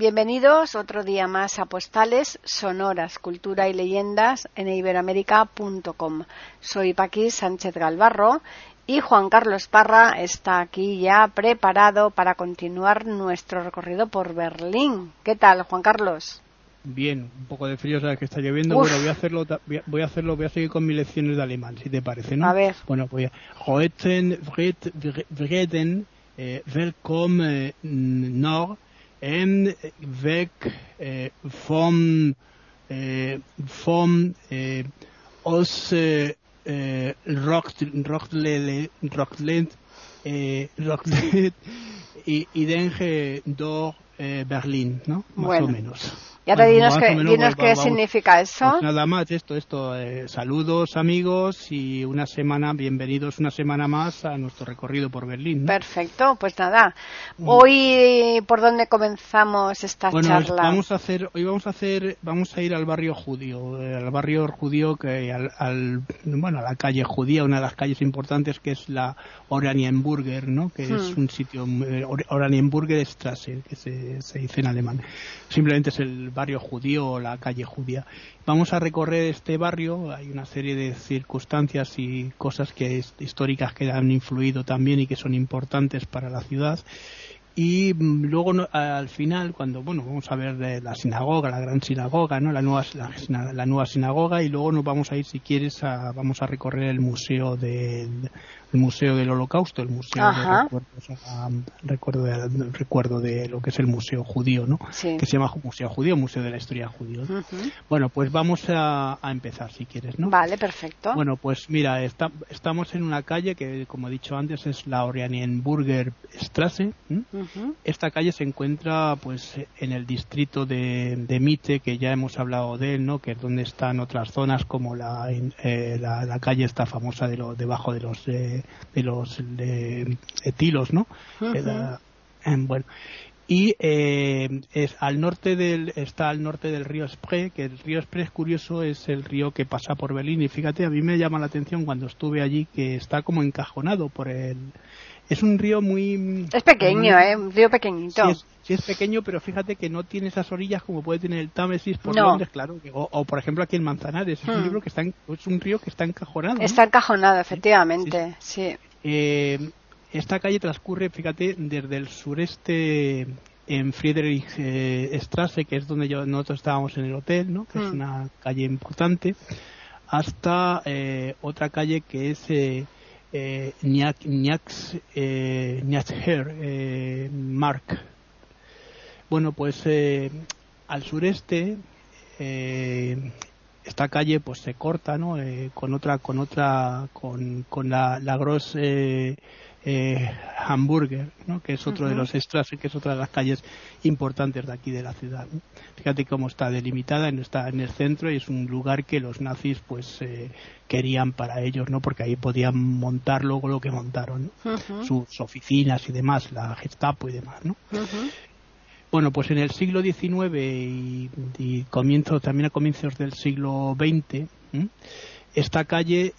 Bienvenidos otro día más a Postales Sonoras, Cultura y Leyendas en iberoamérica.com. Soy Paqui Sánchez Galvarro y Juan Carlos Parra está aquí ya preparado para continuar nuestro recorrido por Berlín. ¿Qué tal, Juan Carlos? Bien, un poco de frío, sabes que está lloviendo. Bueno, voy a hacerlo, voy a hacerlo, voy a seguir con mis lecciones de alemán, si te parece, ¿no? A ver. Bueno, voy a. Heute Vreden, Willkommen Nord en weg eh, vom eh, vom eh, aus eh, eh, Rockland eh, Rockland y, y denje do eh, Berlín, ¿no? Más Bueno. o menos. Ya te dinos, que, menos, dinos qué significa eso. pues nada más, esto, esto. eh, saludos amigos y una semana, bienvenidos una semana más a nuestro recorrido por Berlín. ¿no? Perfecto, pues nada. Hoy, ¿por dónde comenzamos esta Mm. Bueno, charla? vamos a hacer, hoy vamos a hacer, vamos a ir al barrio judío, eh, al barrio judío que al, al- bueno, a la calle judía, una de las calles importantes que es la Oranienburger, ¿no? Que es Hmm. un sitio, eh, Or- Oranienburger Straße, que se, se dice en alemán. Simplemente es el barrio judío o la calle judía. Vamos a recorrer este barrio, hay una serie de circunstancias y cosas que es- históricas que han influido también y que son importantes para la ciudad y mm, luego al final cuando bueno vamos a ver eh, la sinagoga la gran sinagoga no la nueva la nueva sinagoga y luego nos vamos a ir si quieres a, vamos a recorrer el museo del el museo del holocausto el museo Ajá. de recuerdos a- recuerdo de, recuerdo de lo que es el museo judío no Sí. que se llama museo judío museo de la historia judío bueno pues vamos a, a empezar si quieres no Vale, perfecto. bueno, pues mira, está- estamos en una calle que, como he dicho antes, es la Oranienburger Straße. Esta calle se encuentra, pues, en el distrito de, de Mitte, que ya hemos hablado de él, ¿no? Que es donde están otras zonas como la, eh, la, la calle esta famosa de lo, debajo de los eh, de los de, de tilos, ¿no? Eh, bueno, y eh, es al norte del está al norte del río Spree que el río Spree es curioso es el río que pasa por Berlín y fíjate a mí me llama la atención cuando estuve allí que está como encajonado por el es un río muy Es pequeño, muy- ¿eh? Un río pequeñito. Sí es, sí es pequeño, pero fíjate que no tiene esas orillas como puede tener el Támesis por No. Londres, claro. O, o, por ejemplo aquí en Manzanares, es, Hmm. un libro que está en- es un río que está encajonado. ¿no? Está encajonado, efectivamente. Sí. Eh, esta calle transcurre, fíjate, desde el sureste en Friedrich eh, que es donde yo- nosotros estábamos en el hotel, ¿no? que es Mm. una calle importante, hasta eh, otra calle que es eh, eh, eh, eh, Mark. Bueno, pues eh, al sureste eh, esta calle pues se corta no Eh, con otra con otra con, con la, la Gross eh, eh, Hamburger ¿no? que es otro de los Straßen que es otra de las calles importantes de aquí de la ciudad ¿no? fíjate cómo está delimitada está en el centro y es un lugar que los nazis pues eh, querían para ellos no porque ahí podían montar luego lo que montaron sus oficinas y demás la Gestapo y demás no. Bueno, pues en el siglo XIX y, y comienzo, también a comienzos del siglo XX, esta calle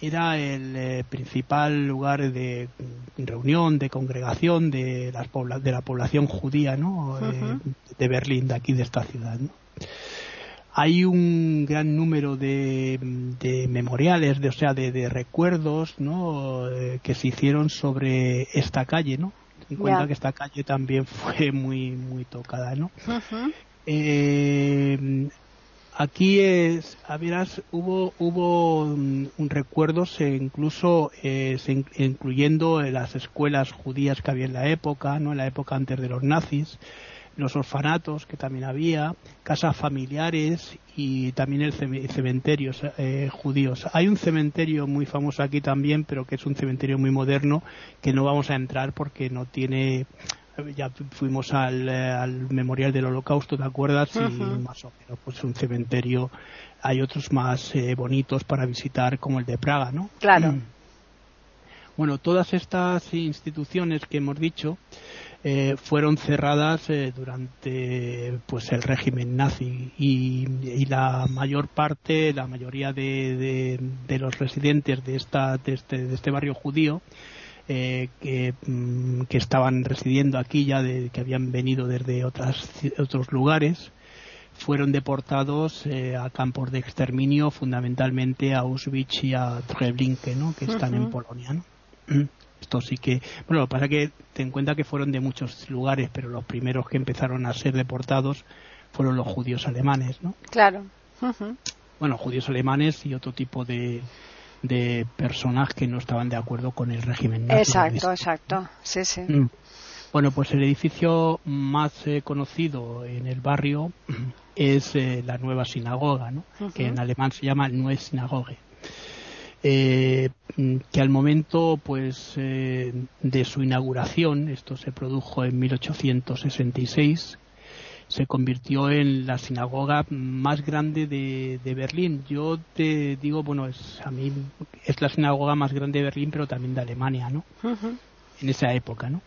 era el eh, principal lugar de reunión, de congregación de, las pobla- de la población judía ¿no? Eh, de Berlín, de aquí de esta ciudad. ¿no? Hay un gran número de, de memoriales, de, o sea, de, de recuerdos ¿no? Eh, que se hicieron sobre esta calle, ¿no? En cuenta que esta calle también fue muy muy tocada, ¿no? Eh, aquí es, a hubo hubo mm, un recuerdos eh, incluso eh, se in- incluyendo en las escuelas judías que había en la época, no, en la época antes de los nazis, los orfanatos que también había, casas familiares y también el ceme- cementerios eh, judíos. Hay un cementerio muy famoso aquí también, pero que es un cementerio muy moderno que no vamos a entrar porque no tiene ya fuimos al, eh, al memorial del holocausto, ¿te acuerdas? Y más o menos, pues un cementerio. Hay otros más eh, bonitos para visitar, como el de Praga, ¿no? Claro. Mm. Bueno, todas estas instituciones que hemos dicho eh, fueron cerradas eh, durante pues el régimen nazi y, la mayor parte, la mayoría de, los residentes de esta de este, de este barrio judío eh, mm, que, estaban residiendo aquí ya de, que habían venido desde otras, otros lugares fueron deportados a campos de exterminio fundamentalmente a Auschwitz y a Treblinka ¿no? que están en Polonia ¿no? Esto sí que, bueno, lo que pasa es que ten en cuenta que fueron de muchos lugares, pero los primeros que empezaron a ser deportados fueron los judíos alemanes, ¿no? Claro. Bueno, judíos alemanes y otro tipo de, de personas que no estaban de acuerdo con el régimen nazi. Exacto, exacto. Sí, sí. Mm. Bueno, pues el edificio más eh, conocido en el barrio es eh, la nueva sinagoga, ¿no? que en alemán se llama Neue Synagoge eh, que al momento pues eh, de su inauguración, esto se produjo en 1866, se convirtió en la sinagoga más grande de, Berlín. Yo te digo, bueno, es, a mí es la sinagoga más grande de Berlín, pero también de Alemania, ¿no? En esa época, ¿no?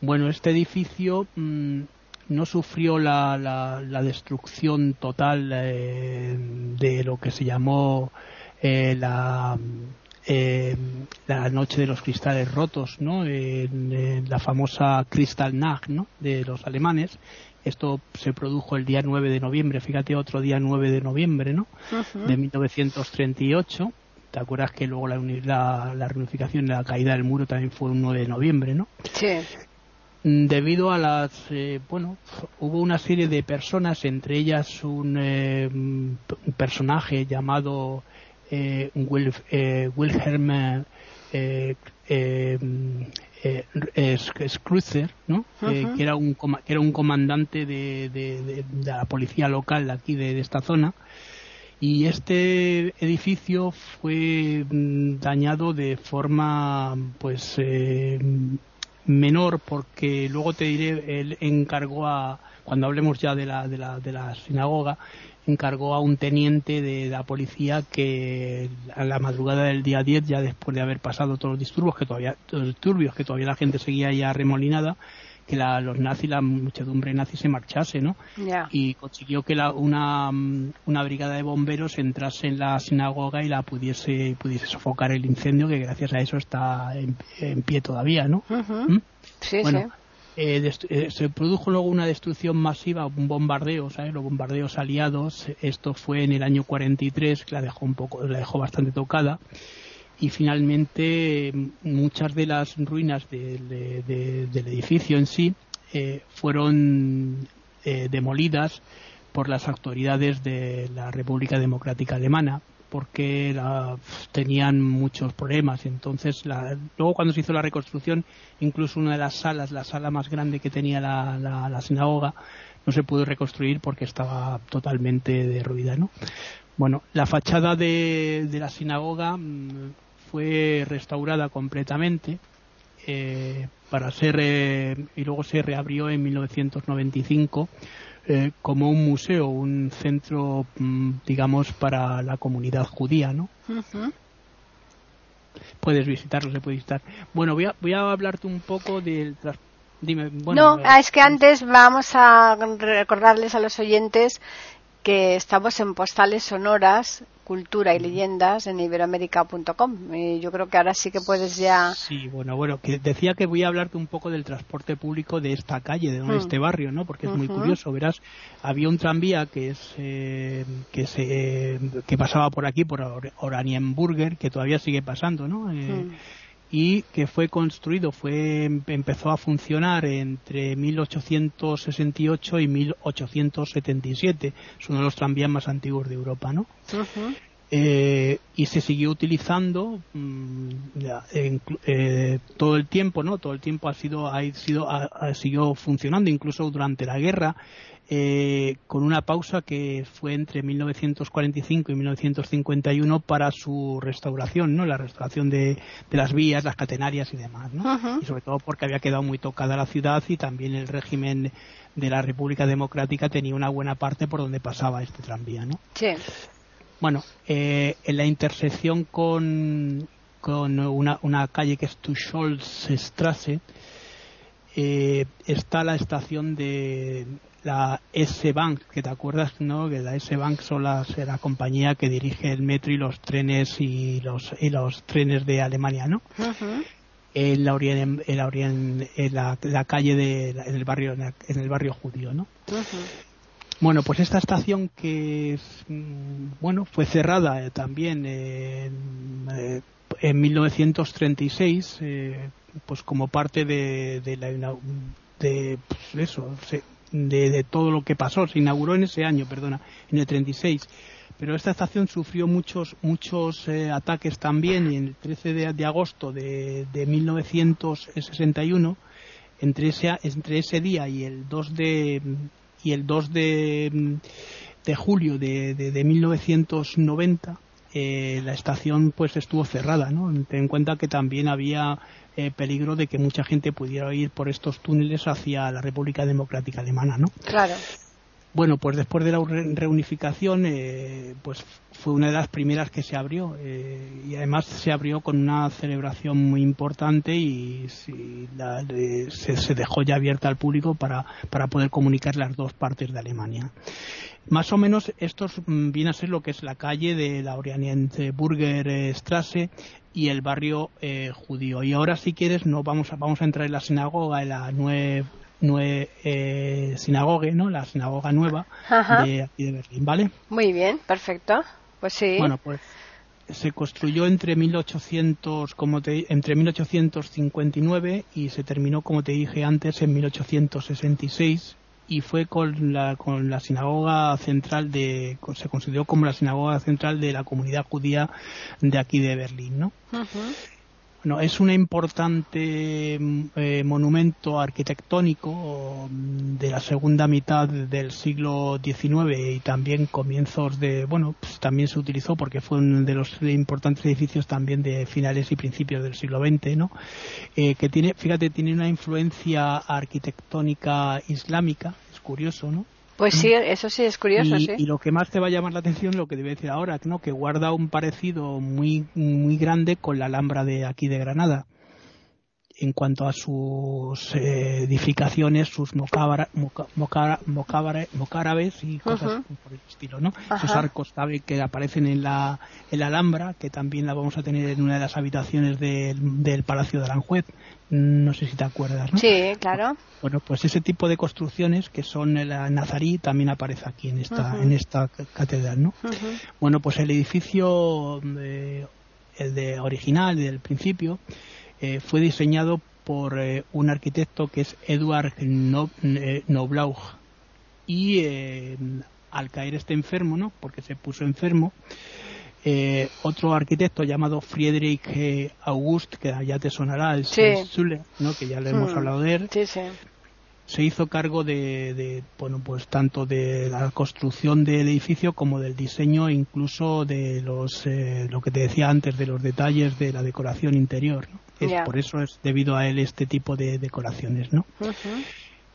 Bueno, este edificio mm, no sufrió la, la, destrucción total eh, de lo que se llamó eh, la, eh, la noche de los cristales rotos, ¿no? En, la famosa Kristallnacht, ¿no? De los alemanes. Esto se produjo el día 9 de noviembre, fíjate, otro día 9 de noviembre, ¿no? De 1938. ¿Te acuerdas que luego la, la, la reunificación de la caída del muro también fue un 9 de noviembre, ¿no? Sí debido a las eh, bueno hubo una serie de personas entre ellas un, eh, un personaje llamado eh, eh, Wilhelm eh, eh, ¿no? que, era un, que era un comandante de, de, la policía local aquí de, esta zona. Y este edificio fue mm, dañado de forma pues menor porque luego te diré él encargó a cuando hablemos ya de la, de la, de la sinagoga encargó a un teniente de la policía que a la madrugada del día 10, ya después de haber pasado todos los disturbios que todavía, los disturbios que todavía la gente seguía ya remolinada, que la, los nazis, la muchedumbre nazi se marchase, ¿no? Y consiguió que la, una, una brigada de bomberos entrase en la sinagoga y la pudiese, pudiese sofocar el incendio, que gracias a eso está en, pie todavía, ¿no? ¿Mm? Sí, sí. Eh, eh, se produjo luego una destrucción masiva, un bombardeo, ¿sabes? Los bombardeos aliados. Esto fue en el año 43, que la dejó un poco, la dejó bastante tocada. Y finalmente muchas de las ruinas del edificio en sí eh, fueron demolidas por las autoridades de la República Democrática Alemana porque tenían muchos problemas. Entonces, luego cuando se hizo la reconstrucción, incluso una de las salas, la sala más grande que tenía la, sinagoga, no se pudo reconstruir porque estaba totalmente derruida. ¿no? Bueno, la fachada de, la sinagoga mm, fue restaurada completamente eh, para ser eh, y luego se reabrió en 1995 eh, como un museo, un centro, mm, digamos, para la comunidad judía, ¿no? Puedes visitarlo, se puede visitar. Bueno, voy a, voy a hablarte un poco del Dime, bueno, no, es que antes vamos a recordarles a los oyentes que estamos en postales sonoras cultura y leyendas en iberoamérica.com. Y yo creo que ahora sí que puedes ya. Sí, bueno, bueno, que decía que voy a hablarte un poco del transporte público de esta calle, de mm. este barrio, ¿no? Porque es muy curioso. Verás, había un tranvía que es eh, que se que pasaba por aquí por Oranienburger, que todavía sigue pasando, ¿no? Eh, mm y que fue construido, fue empezó a funcionar entre 1868 y 1877. Es uno de los tranvías más antiguos de Europa, ¿no? Eh, y se siguió utilizando mm, eh, todo el tiempo, ¿no? Todo el tiempo ha sido, ha sido, ha, siguió funcionando, incluso durante la guerra eh, con una pausa que fue entre 1945 y 1951 para su restauración, ¿no? La restauración de, las vías, las catenarias y demás, ¿no? Y sobre todo porque había quedado muy tocada la ciudad y también el régimen de la República Democrática tenía una buena parte por donde pasaba este tranvía, ¿no? Sí. Bueno, eh, en la intersección con, con una, una calle que es Tucholsstrasse, eh, está la estación de la S-Bank, que te acuerdas, ¿no? Que la S-Bank son las, la compañía que dirige el metro y los trenes y los, y los trenes de Alemania, ¿no? en la, en, en, la, la, calle de, en el barrio en el barrio judío no bueno pues esta estación que es, mm, bueno fue cerrada eh, también en, eh, en 1936 eh, pues como parte de, de la de pues eso de, de, todo lo que pasó. Se inauguró en ese año perdona en el 36 pero esta estación sufrió muchos muchos eh, ataques también y en el 13 de, agosto de, de, 1961 entre ese entre ese día y el 2 de y el 2 de, de julio de, de 1990 eh, la estación pues estuvo cerrada no ten en cuenta que también había eh, peligro de que mucha gente pudiera ir por estos túneles hacia la República Democrática Alemana no claro bueno, pues después de la reunificación, eh, pues fue una de las primeras que se abrió eh, y además se abrió con una celebración muy importante y se, dejó ya abierta al público para, para poder comunicar las dos partes de Alemania. Más o menos esto mm, viene a ser lo que es la calle de la Burger Strasse y el barrio eh, judío. Y ahora, si quieres, no vamos a, vamos a entrar en la sinagoga, en la nueva Nue, eh, sinagoga, ¿no? La sinagoga nueva de aquí de Berlín, ¿vale? Muy bien, perfecto. Pues sí. Bueno, pues se construyó entre 1800, como te, entre 1859 y se terminó, como te dije antes, en 1866 y fue con la, con la sinagoga central de, se consideró como la sinagoga central de la comunidad judía de aquí de Berlín, ¿no? Bueno, es un importante mm, eh, monumento arquitectónico mm, de la segunda mitad del siglo XIX y también comienzos de, bueno, pues también se utilizó porque fue uno de los importantes edificios también de finales y principios del siglo XX, ¿no? Eh, que tiene, fíjate, tiene una influencia arquitectónica islámica, es curioso, ¿no? Pues sí, eso sí es curioso, y, sí. Y lo que más te va a llamar la atención, lo que debe decir ahora, ¿no? que guarda un parecido muy, muy grande con la Alhambra de aquí de Granada en cuanto a sus eh, edificaciones, sus mocárabes y cosas por el estilo, ¿no? Esos arcos que aparecen en la, en la Alhambra, que también la vamos a tener en una de las habitaciones del, del Palacio de Aranjuez, no sé si te acuerdas, ¿no? Sí, claro. Bueno, pues ese tipo de construcciones que son la nazarí también aparece aquí en esta, en esta catedral, ¿no? Bueno, pues el edificio eh, el de original del principio eh, fue diseñado por eh, un arquitecto que es Eduard Noblaug y al caer este enfermo, ¿no? Porque se puso enfermo, eh, otro arquitecto llamado Friedrich eh, August, que ya te sonará, el sí. ¿no? que ya le hemos hmm. hablado de él, se hizo cargo de, bueno, pues tanto de la construcción del edificio como del diseño, incluso de los, eh, lo que te decía antes, de los detalles de la decoración interior. Es, Por eso es debido a él este tipo de decoraciones, ¿no?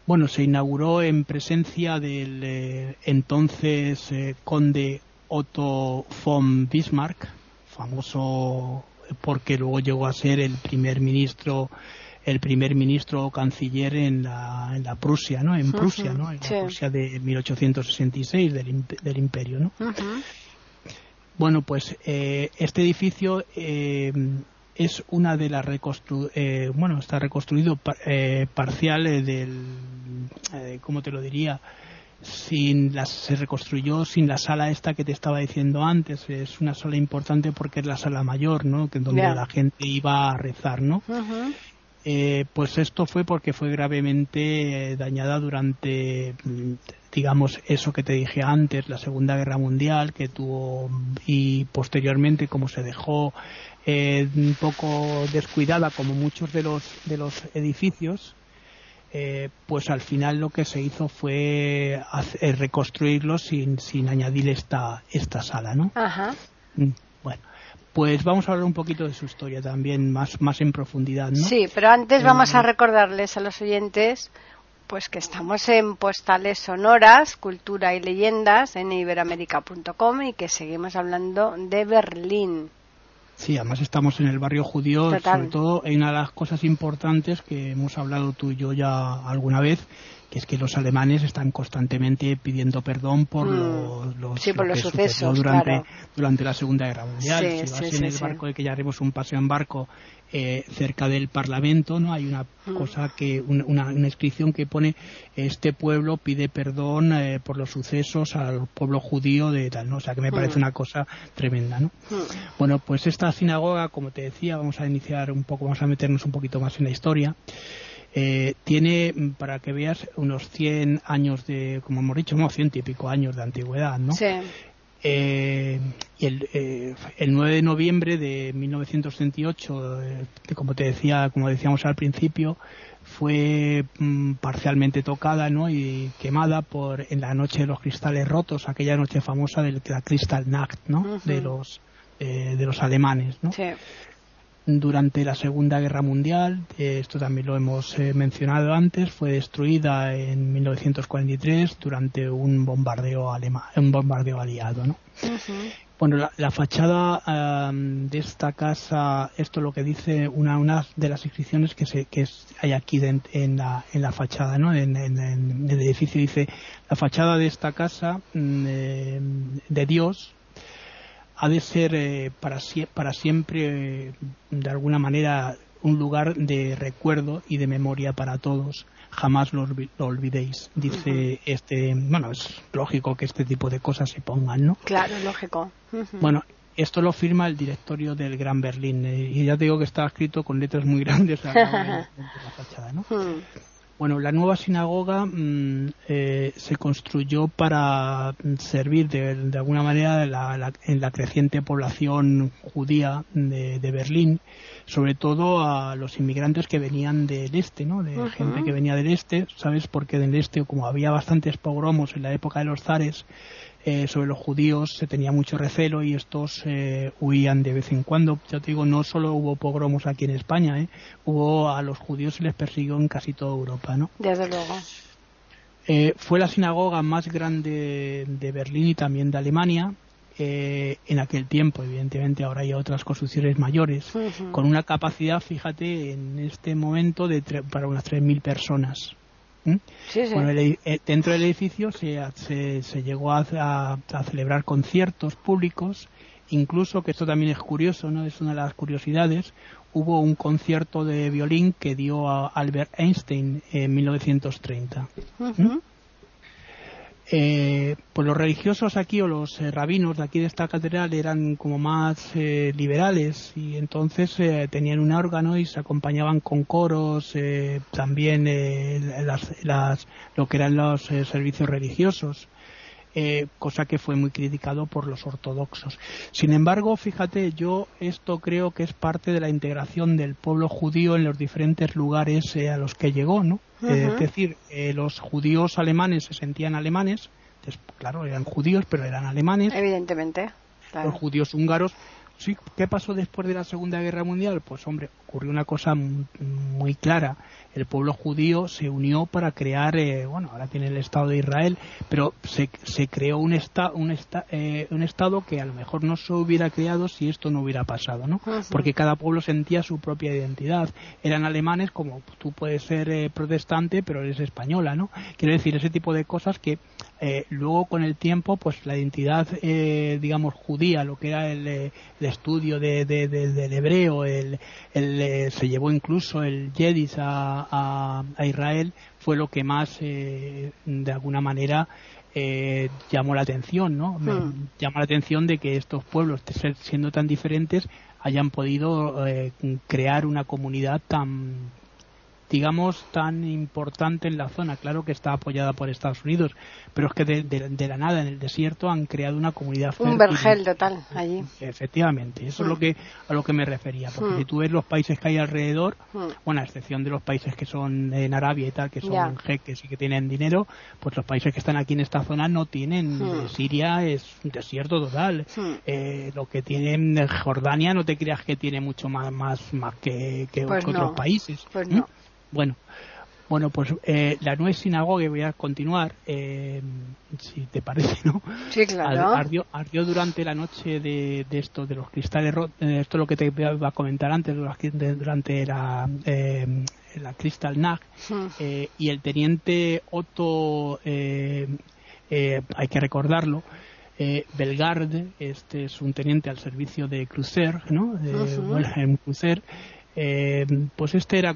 Bueno, se inauguró en presencia del entonces conde Otto von Bismarck, famoso porque luego llegó a ser el primer ministro el primer ministro o canciller en la, en la Prusia, ¿no? En Prusia, ¿no? En la Prusia de 1866 del, del imperio, ¿no? Bueno, pues eh, este edificio eh, es una de las reconstru eh, bueno, está reconstruido parcial del, ¿cómo te lo diría? sin las, se reconstruyó sin la sala esta que te estaba diciendo antes. Es una sala importante porque es la sala mayor, ¿no? Que donde la gente iba a rezar, ¿no? eh, pues esto fue porque fue gravemente eh, dañada durante, digamos, eso que te dije antes, la Segunda Guerra Mundial, que tuvo y posteriormente como se dejó eh, un poco descuidada como muchos de los de los edificios eh, pues al final lo que se hizo fue hacer, eh, reconstruirlo sin, sin añadir esta, esta sala, ¿no? Ajá. Mm, bueno, pues vamos a hablar un poquito de su historia también, más, más en profundidad, ¿no? Sí, pero antes vamos a eh, recordarles a los oyentes pues que estamos en postales sonoras, cultura y leyendas en iberamérica.com y que seguimos hablando de Berlín. Sí, además estamos en el barrio judío, sobre todo en una de las cosas importantes que hemos hablado tú y yo ya alguna vez, que es que los alemanes están constantemente pidiendo perdón por mm. los, sí, por los sucesos durante, durante la Segunda Guerra Mundial. si vas en el barco, de que ya haremos un paseo en barco eh, cerca del Parlamento, no hay una mm. cosa que una, inscripción que pone este pueblo pide perdón eh, por los sucesos al pueblo judío de tal, ¿no? O sea que me parece una cosa tremenda, ¿no? Bueno, pues esta sinagoga, como te decía, vamos a iniciar un poco, vamos a meternos un poquito más en la historia. Eh, tiene, para que veas, unos 100 años de, como hemos dicho, unos 100 y pico años de antigüedad, ¿no? Sí. Eh, y el, eh, el 9 de noviembre de 1938, eh, como te decía, como decíamos al principio, fue mm, parcialmente tocada ¿no? y quemada por en la noche de los cristales rotos, aquella noche famosa de la Kristallnacht, ¿no? de los de los alemanes, ¿no? Sí durante la Segunda Guerra Mundial, esto también lo hemos eh, mencionado antes, fue destruida en 1943 durante un bombardeo alemán, un bombardeo aliado, ¿no? Bueno, la, fachada de esta casa, esto es lo que dice una, una de las inscripciones que, se, que hay aquí en, la, en la fachada, ¿no? En, el edificio dice, la fachada de esta casa mm, eh, de Dios, ha de ser eh, para, para siempre, eh, de alguna manera, un lugar de recuerdo y de memoria para todos. Jamás lo, olvidéis, dice este. Bueno, es lógico que este tipo de cosas se pongan, ¿no? Claro, lógico. Bueno, esto lo firma el directorio del Gran Berlín eh, y ya te digo que está escrito con letras muy grandes la, la fachada, ¿no? Bueno, la nueva sinagoga mm, eh, se construyó para servir de, alguna manera en la creciente población judía de, Berlín, sobre todo a los inmigrantes que venían del este, ¿no? De gente que venía del este, ¿sabes? Porque del este, como había bastantes pogromos en la época de los zares, eh, sobre los judíos se tenía mucho recelo y estos eh, huían de vez en cuando. Ya te digo, no solo hubo pogromos aquí en España, ¿eh? hubo a los judíos se les persiguió en casi toda Europa, ¿no? Desde luego. Eh, fue la sinagoga más grande de Berlín y también de Alemania. en aquel tiempo, evidentemente ahora hay otras construcciones mayores, con una capacidad, fíjate, en este momento de para unas 3.000 personas. ¿Mm? Eh, dentro del edificio se, se, llegó a, celebrar conciertos públicos, incluso, que esto también es curioso, ¿no? es una de las curiosidades, hubo un concierto de violín que dio a Albert Einstein en 1930. Eh, pues los religiosos aquí o los eh, rabinos de aquí de esta catedral eran como más eh, liberales y entonces eh, tenían un órgano y se acompañaban con coros, también las, lo que eran los servicios religiosos. Eh, cosa que fue muy criticado por los ortodoxos. Sin embargo, fíjate, yo esto creo que es parte de la integración del pueblo judío en los diferentes lugares eh, a los que llegó, ¿no? Eh, es decir, los judíos alemanes se sentían alemanes, claro, eran judíos, pero eran alemanes. Evidentemente. Los judíos húngaros Sí, ¿qué pasó después de la Segunda Guerra Mundial? Pues hombre, ocurrió una cosa muy clara. El pueblo judío se unió para crear, eh, bueno, ahora tiene el Estado de Israel, pero se, se creó un, esta, un, esta, eh, un Estado que a lo mejor no se hubiera creado si esto no hubiera pasado, ¿no? Porque cada pueblo sentía su propia identidad. Eran alemanes como tú puedes ser eh, protestante, pero eres española, ¿no? Quiero decir, ese tipo de cosas que luego con el tiempo, pues la identidad, digamos, judía, lo que era el estudio de, del hebreo, el, eh, se llevó incluso el Yedis a, a, Israel, fue lo que más, eh, de alguna manera, eh, llamó la atención, ¿no? Me, hmm. llama la atención de que estos pueblos, siendo tan diferentes, hayan podido crear una comunidad tan digamos, tan importante en la zona. Claro que está apoyada por Estados Unidos, pero es que de, la nada, en el desierto, han creado una comunidad Un vergel total allí. Efectivamente, eso es lo mm. que, a lo que me refería. Porque mm. si tú ves los países que hay alrededor, mm. bueno, a excepción de los países que son en Arabia y tal, que son jeques y que tienen dinero, pues los países que están aquí en esta zona no tienen. Siria es un desierto total. Eh, lo que tienen Jordania no te creas que tiene mucho más, más, más que, que, pues otros países. Pues no. Bueno, Bueno, pues eh, la nueva sinagoga, voy a continuar, eh, si te parece, ¿no? Sí, claro. Ardió, ardió durante la noche de, de esto, de los cristales rotos, eh, esto es lo que te iba a comentar antes, durante la, la Crystal Nag, hmm. y el teniente Otto, hay que recordarlo, eh, Belgarde, este es un teniente al servicio de Crucer, ¿no? De Wilhelm Crucer, eh, pues este era,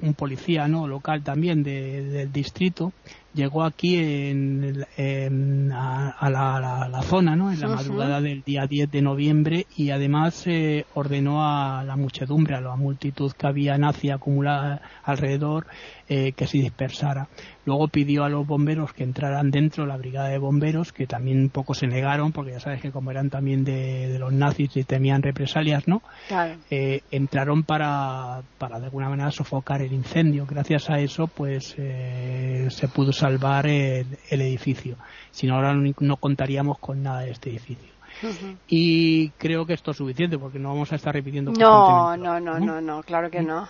un policía no local también del distrito llegó aquí en, a, la, zona ¿no? en la madrugada del día 10 de noviembre y además eh, ordenó a la muchedumbre a la multitud que había nazi acumulada alrededor eh, que se dispersara Luego pidió a los bomberos que entraran dentro, la brigada de bomberos, que también un poco se negaron, porque ya sabes que como eran también de, los nazis y temían represalias, ¿no? Eh, entraron para, para de alguna manera sofocar el incendio. Gracias a eso, pues se pudo salvar el, edificio. Si no, ahora no, contaríamos con nada de este edificio. Y creo que esto es suficiente porque no vamos a estar repitiendo. No, no, no, no, no, claro que no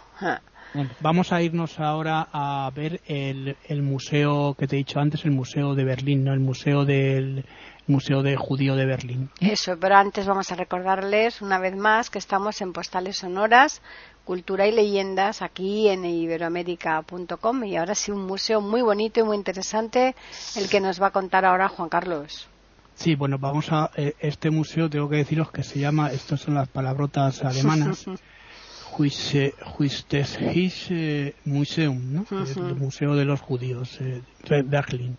vamos a irnos ahora a ver el, museo que te he dicho antes, el museo de Berlín, ¿no? El museo del Museo de Judío de Berlín. Eso, pero antes vamos a recordarles una vez más que estamos en Postales Sonoras, Cultura y Leyendas aquí en iberoamérica.com y ahora sí un museo muy bonito y muy interesante el que nos va a contar ahora Juan Carlos. Sí, bueno, vamos a eh, este museo, tengo que deciros que se llama, estas son las palabrotas alemanas, Museum, ¿no? el Museo de los Judíos, eh, Berlín.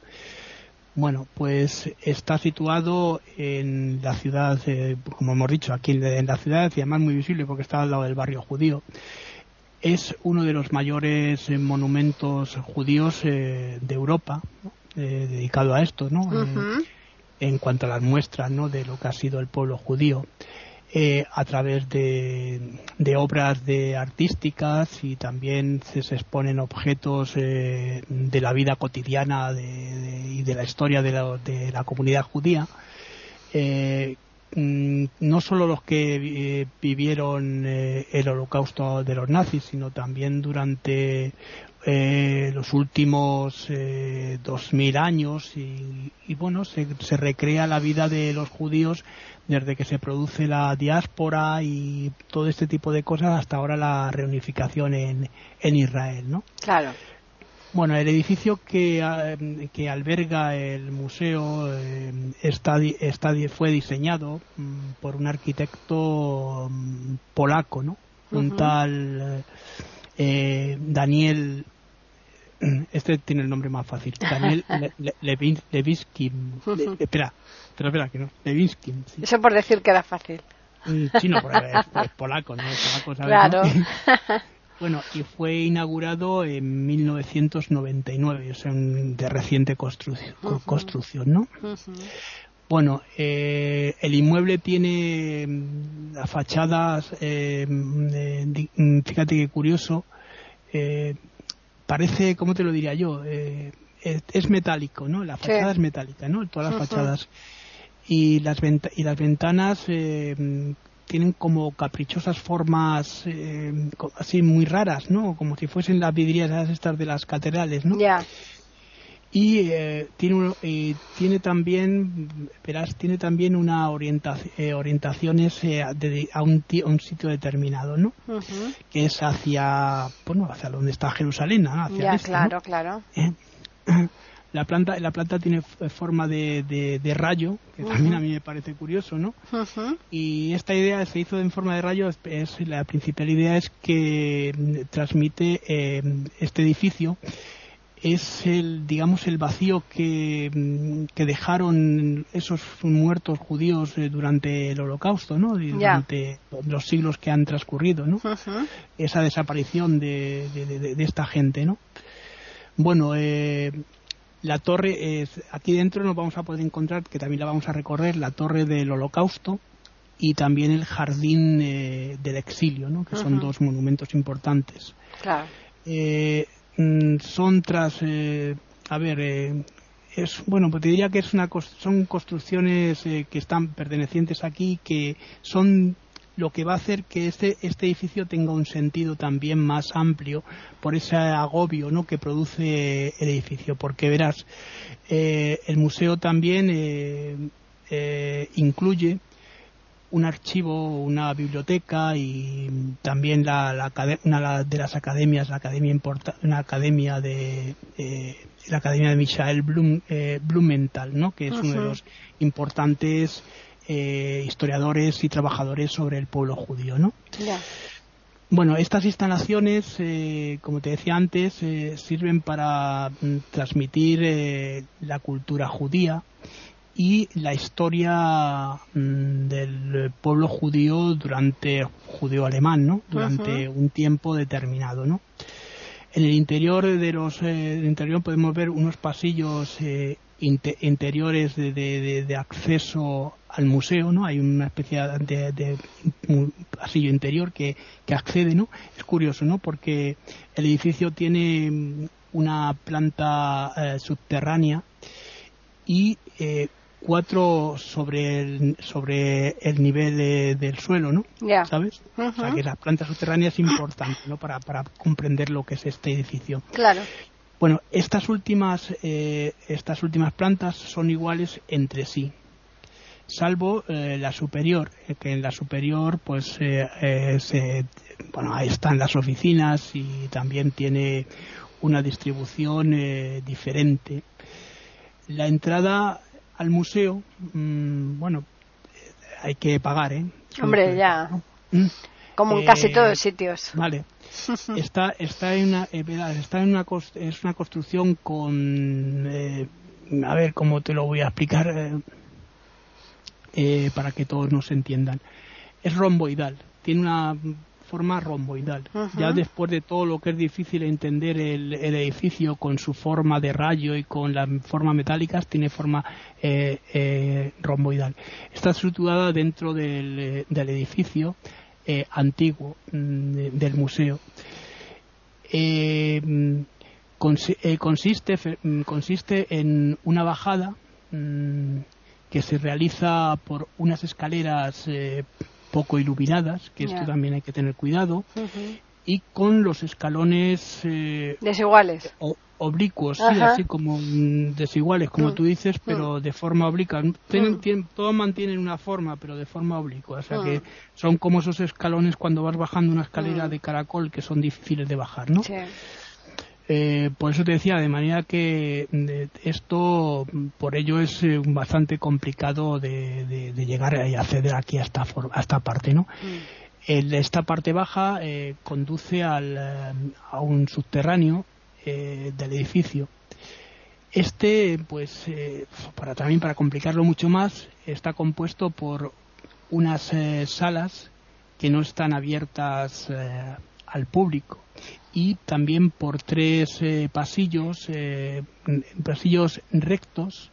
Bueno, pues está situado en la ciudad, eh, como hemos dicho, aquí en la ciudad, y además muy visible porque está al lado del barrio judío. Es uno de los mayores eh, monumentos judíos de Europa, dedicado a esto, ¿no? en cuanto a las muestras, ¿no? De lo que ha sido el pueblo judío. Eh, a través de, obras de artísticas y también se, exponen objetos eh, de la vida cotidiana y de la historia de la, comunidad judía. Eh, mm, no solo los que vivieron el holocausto de los nazis, sino también durante los últimos dos mil años y, bueno se, se, recrea la vida de los judíos desde que se produce la diáspora y todo este tipo de cosas hasta ahora la reunificación en, en Israel, ¿no? Claro. Bueno, el edificio que, ah, que alberga el museo eh, está, está, fue diseñado mm, por un arquitecto mm, polaco, ¿no? Un tal eh, Daniel este tiene el nombre más fácil. Daniel Levinsky. espera, espera, espera, que no. Levinsky. Eso por decir que era fácil. Mm, sí, no, es, polaco, ¿no? polaco, Claro. Bueno, y fue inaugurado en 1999, o sea, de reciente construcción, construcción ¿no? Bueno, eh, el inmueble tiene mm, las fachadas, eh, mm, fíjate qué curioso, eh, parece, ¿cómo te lo diría yo? Eh, es, metálico, ¿no? La fachada es metálica, ¿no? Todas las fachadas. Y las, y las ventanas eh, tienen como caprichosas formas eh, así muy raras, ¿no? Como si fuesen las vidrieras estas de las catedrales, ¿no? Ya y eh, tiene tiene también verás tiene también una orientación eh, orientaciones eh, a, un, un, sitio determinado no que es hacia bueno hacia donde está Jerusalén hacia ya, este, claro claro. La planta la planta tiene forma de, de, rayo que también a mí me parece curioso no y esta idea se hizo en forma de rayo es, la principal idea es que mm, transmite este edificio es el digamos el vacío que, mm, que dejaron esos muertos judíos eh, durante el holocausto no durante los siglos que han transcurrido no esa desaparición de, de, esta gente no bueno eh, la torre es aquí dentro nos vamos a poder encontrar que también la vamos a recorrer la torre del holocausto y también el jardín eh, del exilio no que son dos monumentos importantes. Claro. Mm, son tras, eh, a ver, eh, es bueno, pues te diría que es una son construcciones eh, que están pertenecientes aquí que son lo que va a hacer que este, este edificio tenga un sentido también más amplio por ese agobio ¿no? que produce el edificio. Porque verás, eh, el museo también eh, incluye un archivo, una biblioteca y también la, una de las academias, la academia una academia de la academia de Michael Blum, Blumenthal, ¿no? que es uno de los importantes eh, historiadores y trabajadores sobre el pueblo judío, ¿no? Bueno, estas instalaciones, eh, como te decía antes, eh, sirven para mm, transmitir la cultura judía y la historia mm, del pueblo judío durante judío alemán, ¿no? Durante un tiempo determinado, ¿no? En el interior de los interior podemos ver unos pasillos interiores de, acceso al museo, ¿no? Hay una especie de, pasillo interior que, accede, ¿no? Es curioso, ¿no? Porque el edificio tiene una planta eh, subterránea y eh, cuatro sobre el, sobre el nivel del suelo, ¿no? ¿Sabes? O sea que la planta subterránea es importante, ¿no? Para, para comprender lo que es este edificio. Claro. Bueno, estas últimas, eh, estas últimas plantas son iguales entre sí, salvo eh, la superior, eh, que en la superior pues se, bueno, ahí están las oficinas y también tiene una distribución diferente. La entrada al museo, mm, bueno, hay que pagar, ¿eh? Hombre, ya. Como en casi todos sitios. Vale. está está en una eh, está en una es una construcción con eh, a ver cómo te lo voy a explicar eh, para que todos nos entiendan es romboidal tiene una forma romboidal. Ya después de todo lo que es difícil entender el, edificio con su forma de rayo y con las formas metálicas tiene forma romboidal. Está estructurada dentro del, del edificio eh, antiguo mm, del museo. Eh, mm, eh, consiste, mm, consiste en una bajada que se realiza por unas escaleras poco iluminadas, que esto también hay que tener cuidado, y con los escalones desiguales oblicuos, sí, así como mm, desiguales, como mm. tú dices, pero mm. de forma oblicua. todos mantienen una forma, pero de forma oblicua. O sea que son como esos escalones cuando vas bajando una escalera de caracol que son difíciles de bajar, ¿no? Eh, por eso te decía, de manera que esto, por ello es eh, bastante complicado de, llegar y acceder aquí a esta, a esta parte, ¿no? esta parte baja eh, conduce al, a un subterráneo eh, del edificio. Este, pues, para también para complicarlo mucho más, está compuesto por unas salas que no están abiertas al público y también por tres pasillos, pasillos rectos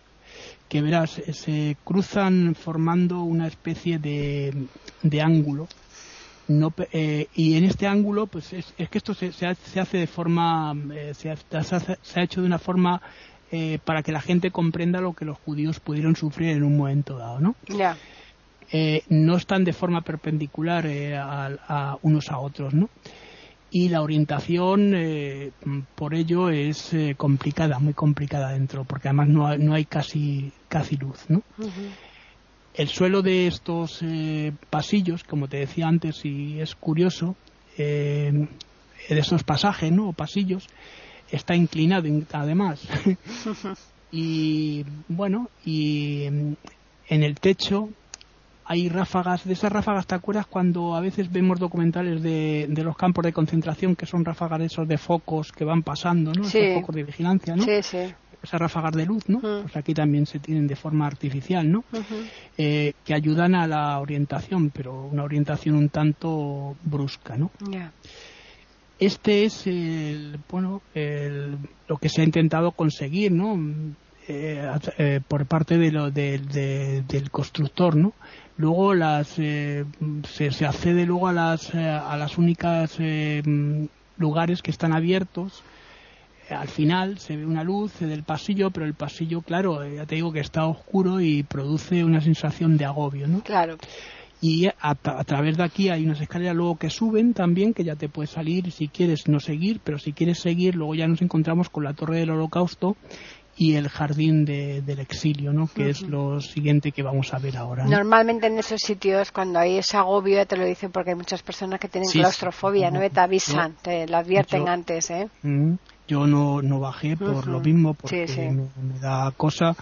que verás se cruzan formando una especie de, de ángulo no, eh, y en este ángulo, pues es, que esto se, se, hace de forma, eh, se, ha hecho de una forma eh, para que la gente comprenda lo que los judíos pudieron sufrir en un momento dado, ¿no? Ya. no están de forma perpendicular a, unos a otros, ¿no? Y la orientación, por ello, es complicada, muy complicada dentro, porque además no hay, no hay casi, casi luz, ¿no? El suelo de estos eh, pasillos, como te decía antes, y es curioso, eh, de estos pasajes, ¿no? O pasillos, está inclinado además. y bueno, y en el techo hay ráfagas, de esas ráfagas, ¿te acuerdas cuando a veces vemos documentales de, de los campos de concentración que son ráfagas de esos de focos que van pasando, ¿no? Esos focos de vigilancia, ¿no? Sí, sí esas ráfagas de luz, ¿no? Pues aquí también se tienen de forma artificial, ¿no? Eh, que ayudan a la orientación, pero una orientación un tanto brusca, ¿no? Este es el, bueno, el, lo que se ha intentado conseguir, ¿no? Eh, eh, por parte de lo, del constructor, ¿no? Luego las, se, se, accede luego a las, a las únicas lugares que están abiertos al final se ve una luz del pasillo, pero el pasillo, claro, eh, ya te digo que está oscuro y produce una sensación de agobio, ¿no? Claro. y a, través de aquí hay unas escaleras luego que suben también, que ya te puedes salir si quieres no seguir, pero si quieres seguir, luego ya nos encontramos con la Torre del Holocausto y el Jardín del Exilio, ¿no? que es lo siguiente que vamos a ver ahora. Normalmente en esos sitios, cuando hay ese agobio, te lo dicen porque hay muchas personas que tienen claustrofobia, ¿no? Te avisan, te lo advierten antes, ¿eh? yo no, no bajé por lo mismo, porque Me, da cosa.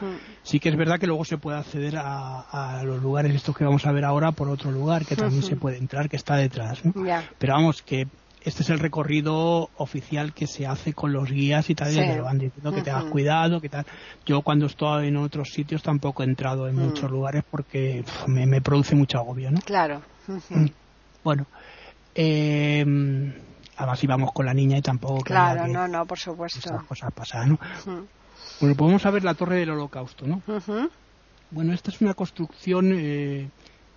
Sí que es verdad que luego se puede acceder a, los lugares estos que vamos a ver ahora por otro lugar, que también se puede entrar, que está detrás. Pero vamos, que este es el recorrido oficial que se hace con los guías y tal, que van diciendo que te hagas cuidado, que tal. Yo cuando estoy en otros sitios tampoco he entrado en muchos lugares porque me, produce mucho agobio, ¿no? Claro. Mm. Bueno, eh, además íbamos con la niña y tampoco claro no no por supuesto cosas pasaban ¿no? bueno podemos ver la torre del holocausto no bueno esta es una construcción eh,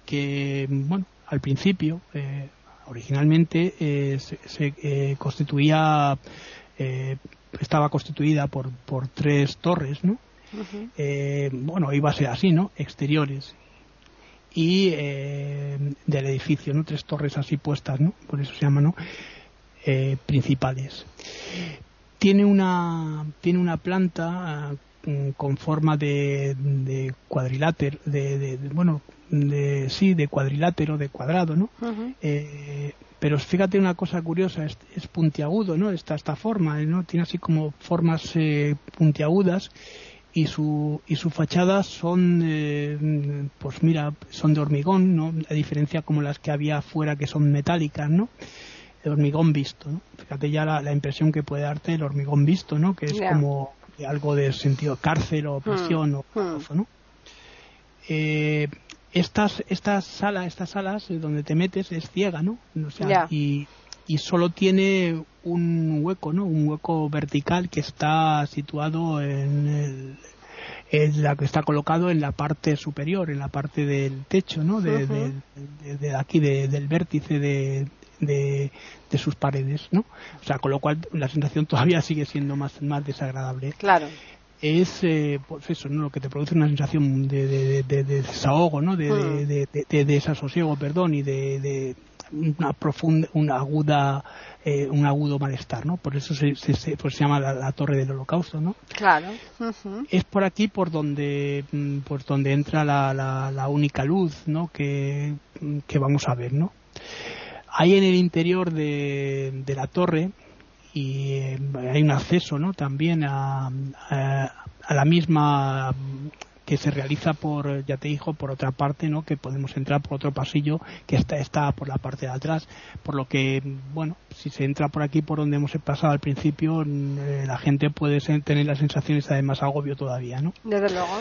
que bueno al principio eh, originalmente eh, se, constituía estaba constituida por por tres torres no bueno iba a ser así no exteriores y del edificio, ¿no? Tres torres así puestas, ¿no? Por eso se llama, ¿no? Eh, principales. Tiene una, tiene una planta mm, con forma de, de cuadrilátero, de, bueno, de, sí, de cuadrilátero, de cuadrado, ¿no? Eh, pero fíjate una cosa curiosa, es, puntiagudo, ¿no? Esta, esta forma, ¿no? Tiene así como formas eh, puntiagudas y su y su fachada son pues mira son de hormigón no a diferencia como las que había afuera que son metálicas no el hormigón visto, ¿no? Fíjate ya la, impresión que puede darte el hormigón visto, ¿no? Que es como algo de sentido cárcel o prisión o hmm. ¿no? Eh, estas, estas salas, estas salas donde te metes es ciega, ¿no? O sea, y, y solo tiene un hueco, ¿no? Un hueco vertical que está situado en el, la que está colocado en la parte superior, en la parte del techo, ¿no? De, de aquí, del vértice de, de, sus paredes, ¿no? O sea, con lo cual la sensación todavía sigue siendo más, más desagradable. Claro. Es, eh, pues eso, ¿no? Lo que te produce una sensación de, desahogo, ¿no? De, hmm. desasosiego, perdón, y de, una profunda, una aguda, eh, un agudo malestar, ¿no? Por eso se, se, pues se llama la, torre del holocausto, ¿no? Claro. Es por aquí por donde, mm, por donde entra la, la, la única luz, ¿no? Que, que vamos a ver, ¿no? Hay en el interior de, la torre y eh, hay un acceso ¿no? también a, la misma que se realiza por, ya te dijo, por otra parte, ¿no? Que podemos entrar por otro pasillo que está, está por la parte de atrás. Por lo que, bueno, si se entra por aquí, por donde hemos pasado al principio, eh, la gente puede tener las sensaciones además agobio todavía, ¿no? Desde luego.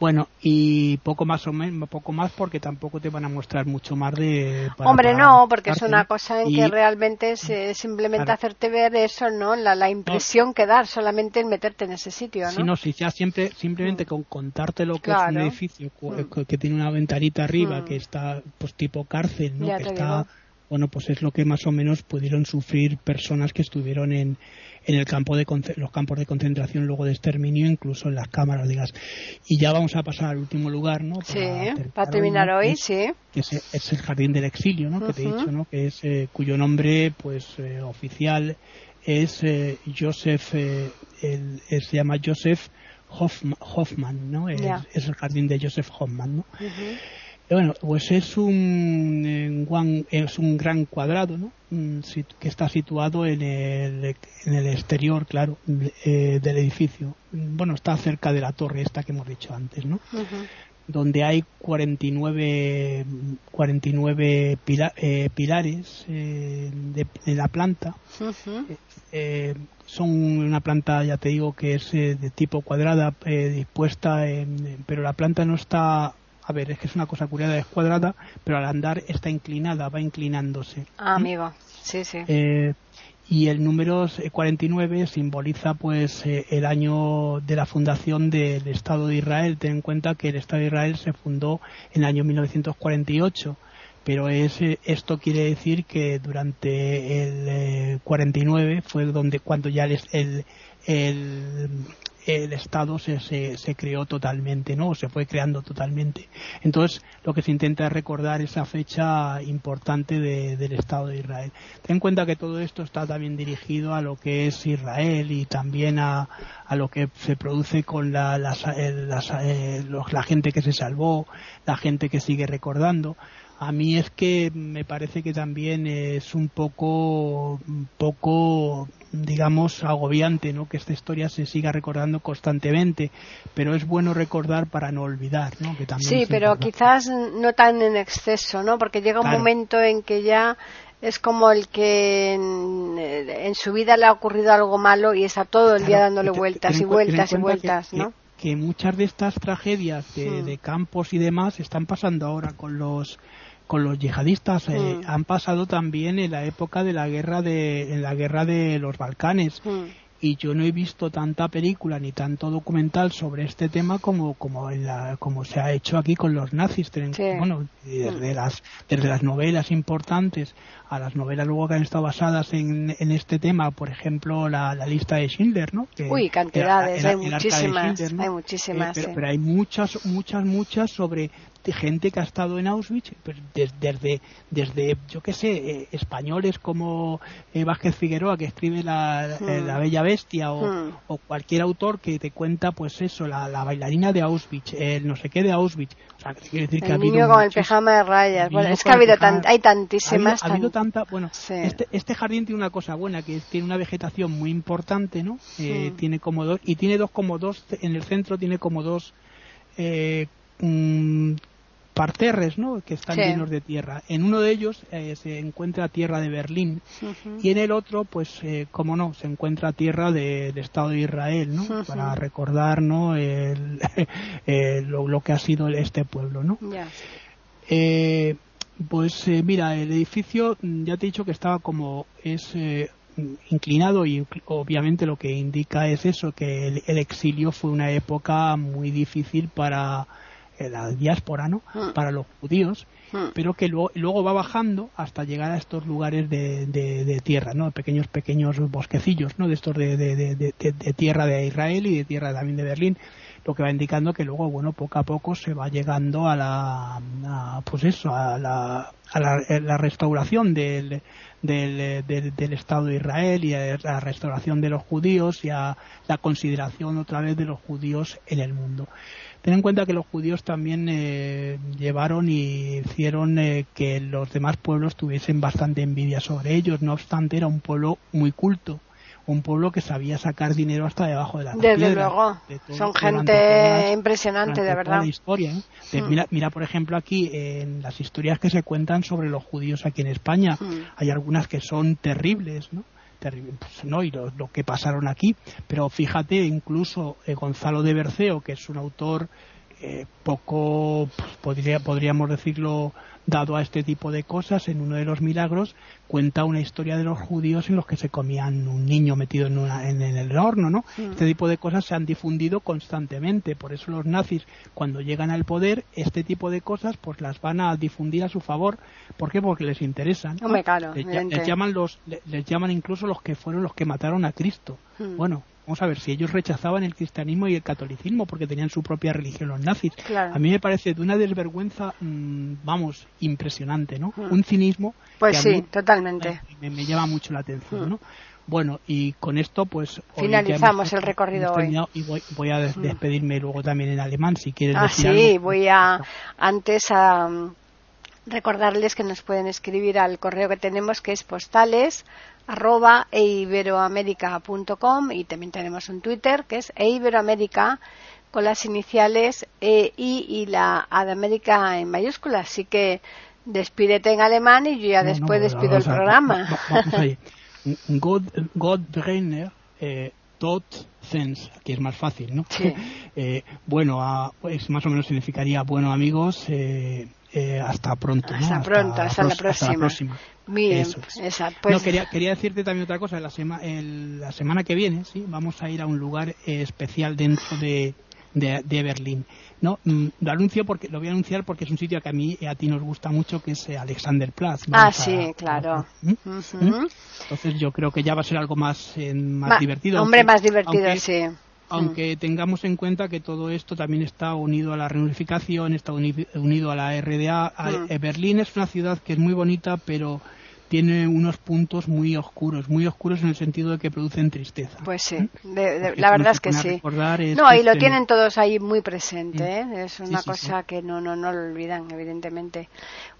Bueno, y poco más o menos, poco más porque tampoco te van a mostrar mucho más de... Hombre, no, porque es una cosa en que realmente es simplemente hacerte ver eso, ¿no? La, impresión que dar solamente en meterte en ese sitio, ¿no? Sí, no, si ya siempre, simplemente mm. con contarte lo que es un edificio mm. que tiene una ventanita arriba mm. que está pues tipo cárcel, ¿no? que está... Bueno, pues es lo que más o menos pudieron sufrir personas que estuvieron en, en el campo de los campos de concentración luego de exterminio, incluso en las cámaras de gas. Y ya vamos a pasar al último lugar, ¿no? Para sí, para terminar hoy, sí. Que es, el Jardín del Exilio, ¿no? Que te he dicho, ¿no? Que es eh, cuyo nombre, pues, eh, oficial es eh, Joseph, el, se llama Joseph Hoffman, ¿no? Es, es, el jardín de Joseph Hoffman, ¿no? Bueno, pues es un, es un gran cuadrado, ¿no? Que está situado en el, en el exterior, claro, eh, del edificio. Bueno, está cerca de la torre esta que hemos dicho antes, ¿no? Donde hay 49, 49 eh, pilares eh, de, la planta. son una planta, ya te digo, que es de tipo cuadrada, dispuesta, en, pero la planta no está a ver, es que es una cosa curiosa, es cuadrada, pero al andar está inclinada, va inclinándose. Ah, amigo, sí, sí. Eh, y el número 49 simboliza pues eh, el año de la fundación del Estado de Israel. Ten en cuenta que el Estado de Israel se fundó en el año 1948 pero es, eh, esto quiere decir que durante el 49 fue donde cuando ya el, el, el Estado se, se, creó totalmente, ¿no? Se fue creando totalmente. Entonces, lo que se intenta es recordar esa fecha importante del Estado de Israel. Ten en cuenta que todo esto está también dirigido a lo que es Israel y también a, a lo que se produce con la, eh, la gente que se salvó, la gente que sigue recordando a mí es que me parece que también es un poco, poco, digamos, agobiante, ¿no? Que esta historia se siga recordando constantemente, pero es bueno recordar para no olvidar, ¿no? Que también sí, pero quizás no tan en exceso, ¿no? Porque llega un momento en que ya es como el que en, su vida le ha ocurrido algo malo y está todo el día dándole vueltas y vueltas y vueltas, ¿no? Que, muchas de estas tragedias de, hmm. de campos y demás están pasando ahora con los con los yihadistas eh, mm. han pasado también en la época de la guerra de en la guerra de los Balcanes mm. Y yo no he visto tanta película ni tanto documental sobre este tema como como en la, como se ha hecho aquí con los nazis bueno desde mm. las desde las novelas importantes a las novelas luego que han estado basadas en, en este tema por ejemplo la, la lista de Schindler no uy cantidades hay, muchísimas, hay muchísimas eh, pero hay muchas muchas muchas sobre gente que ha estado en Auschwitz, pues, desde, desde, yo qué sé, eh, españoles como eh, Vázquez Figueroa, que escribe la, eh, hmm. Bella Bestia, hmm. o, cualquier autor que te cuenta, pues eso, la, bailarina de Auschwitz, el no sé qué de Auschwitz. O sea, quiere decir el que niño con el pijama de rayas. Bueno, es que ha habido hay tantísimas. Ha habido, tanta, bueno, este, este jardín tiene una cosa buena, que tiene una vegetación muy importante, ¿no? Hmm. Tiene como dos, y tiene dos como dos, en el centro tiene como dos, eh, parterres ¿no? que están llenos de tierra. En uno de ellos eh, se encuentra tierra de Berlín y en el otro, pues, eh, como no, se encuentra tierra del Estado de Israel, ¿no? Para recordar, ¿no? El, lo, que ha sido este pueblo, ¿no? Eh, pues mira, el edificio, ya te he dicho que estaba como es inclinado y obviamente lo que indica es eso, que el exilio fue una época muy difícil para la diáspora, ¿no? Hmm. Para los judíos, hmm. pero que luego, va bajando hasta llegar a estos lugares de, de, tierra, ¿no? Pequeños, pequeños bosquecillos, ¿no? De estos de, de, tierra de Israel y de tierra también de Berlín, lo que va indicando que luego, bueno, poco a poco se va llegando a la, pues eso, a la, a la, restauración del, del, del, Estado de Israel y a la restauración de los judíos y a la consideración otra vez de los judíos en el mundo. Ten en cuenta que los judíos también eh, llevaron y hicieron eh, que los demás pueblos tuviesen bastante envidia sobre ellos. No obstante, era un pueblo muy culto, un pueblo que sabía sacar dinero hasta debajo de la. Desde luego, son gente impresionante, de verdad. La historia, ¿eh? mm. mira, mira, por ejemplo, aquí en las historias que se cuentan sobre los judíos aquí en España, mm. hay algunas que son terribles, ¿no? Pues, ¿no? y lo, que pasaron aquí. Pero fíjate, incluso eh, Gonzalo de Berceo, que es un autor eh, poco, pues, podría, podríamos decirlo, dado a este tipo de cosas, en uno de los milagros cuenta una historia de los judíos en los que se comían un niño metido en, una, en, el horno, ¿no? Mm. Este tipo de cosas se han difundido constantemente, por eso los nazis cuando llegan al poder, este tipo de cosas pues las van a difundir a su favor, ¿por qué? Porque les interesan. les, llaman los, les, llaman incluso los que fueron los que mataron a Cristo. Mm. Bueno, Vamos a ver, si ellos rechazaban el cristianismo y el catolicismo porque tenían su propia religión los nazis, a mí me parece de una desvergüenza, mm, vamos, impresionante, ¿no? Mm. Un cinismo. Pues sí, totalmente. Me, me, llama mucho la atención, mm. ¿no? Bueno, y con esto, pues. Finalizamos el recorrido hoy. Y voy, a despedirme luego también en alemán, si quieres ah, sí, voy a. Antes a. recordarles que nos pueden escribir al correo que tenemos que es postales arroba eiberoamerica.com y también tenemos un Twitter que es eiberoamerica con las iniciales E, I y la A de América en mayúsculas. Así que despídete en alemán y yo ya después despido el programa. Eh, dot sense, aquí es más fácil, ¿no? Eh, bueno, pues más o menos significaría, bueno amigos, eh, eh, hasta pronto. Hasta pronto, hasta, la próxima. Bien, exacto. Pues... No, quería, quería decirte también otra cosa. La, la semana que viene, sí, vamos a ir a un lugar eh, especial dentro de, de, Berlín. No, mm, lo anuncio porque lo voy a anunciar porque es un sitio que a mí y a ti nos gusta mucho, que es eh, Alexanderplatz. ah, sí, claro. ¿Mm? ¿Mm? Entonces yo creo que ya va a ser algo más, más divertido. Hombre, más divertido, sí aunque tengamos en cuenta que todo esto también está unido a la reunificación, está unido a la RDA. Mm. Berlín es una ciudad que es muy bonita, pero tiene unos puntos muy oscuros, muy oscuros en el sentido de que producen tristeza. Pues sí, ¿Mm? la verdad es que sí. no, y lo tienen todos ahí muy presente, ¿eh? es una cosa que no, no, no lo olvidan, evidentemente.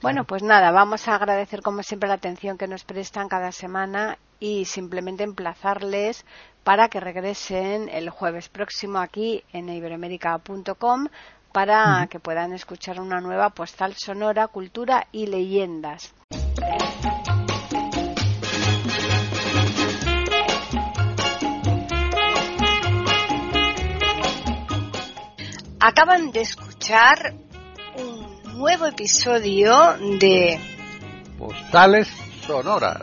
Bueno, pues nada, vamos a agradecer como siempre la atención que nos prestan cada semana y simplemente emplazarles para que regresen el jueves próximo aquí en iberoamérica.com para que puedan escuchar una nueva postal sonora, cultura y leyendas. Acaban de escuchar un nuevo episodio de Postales Sonoras,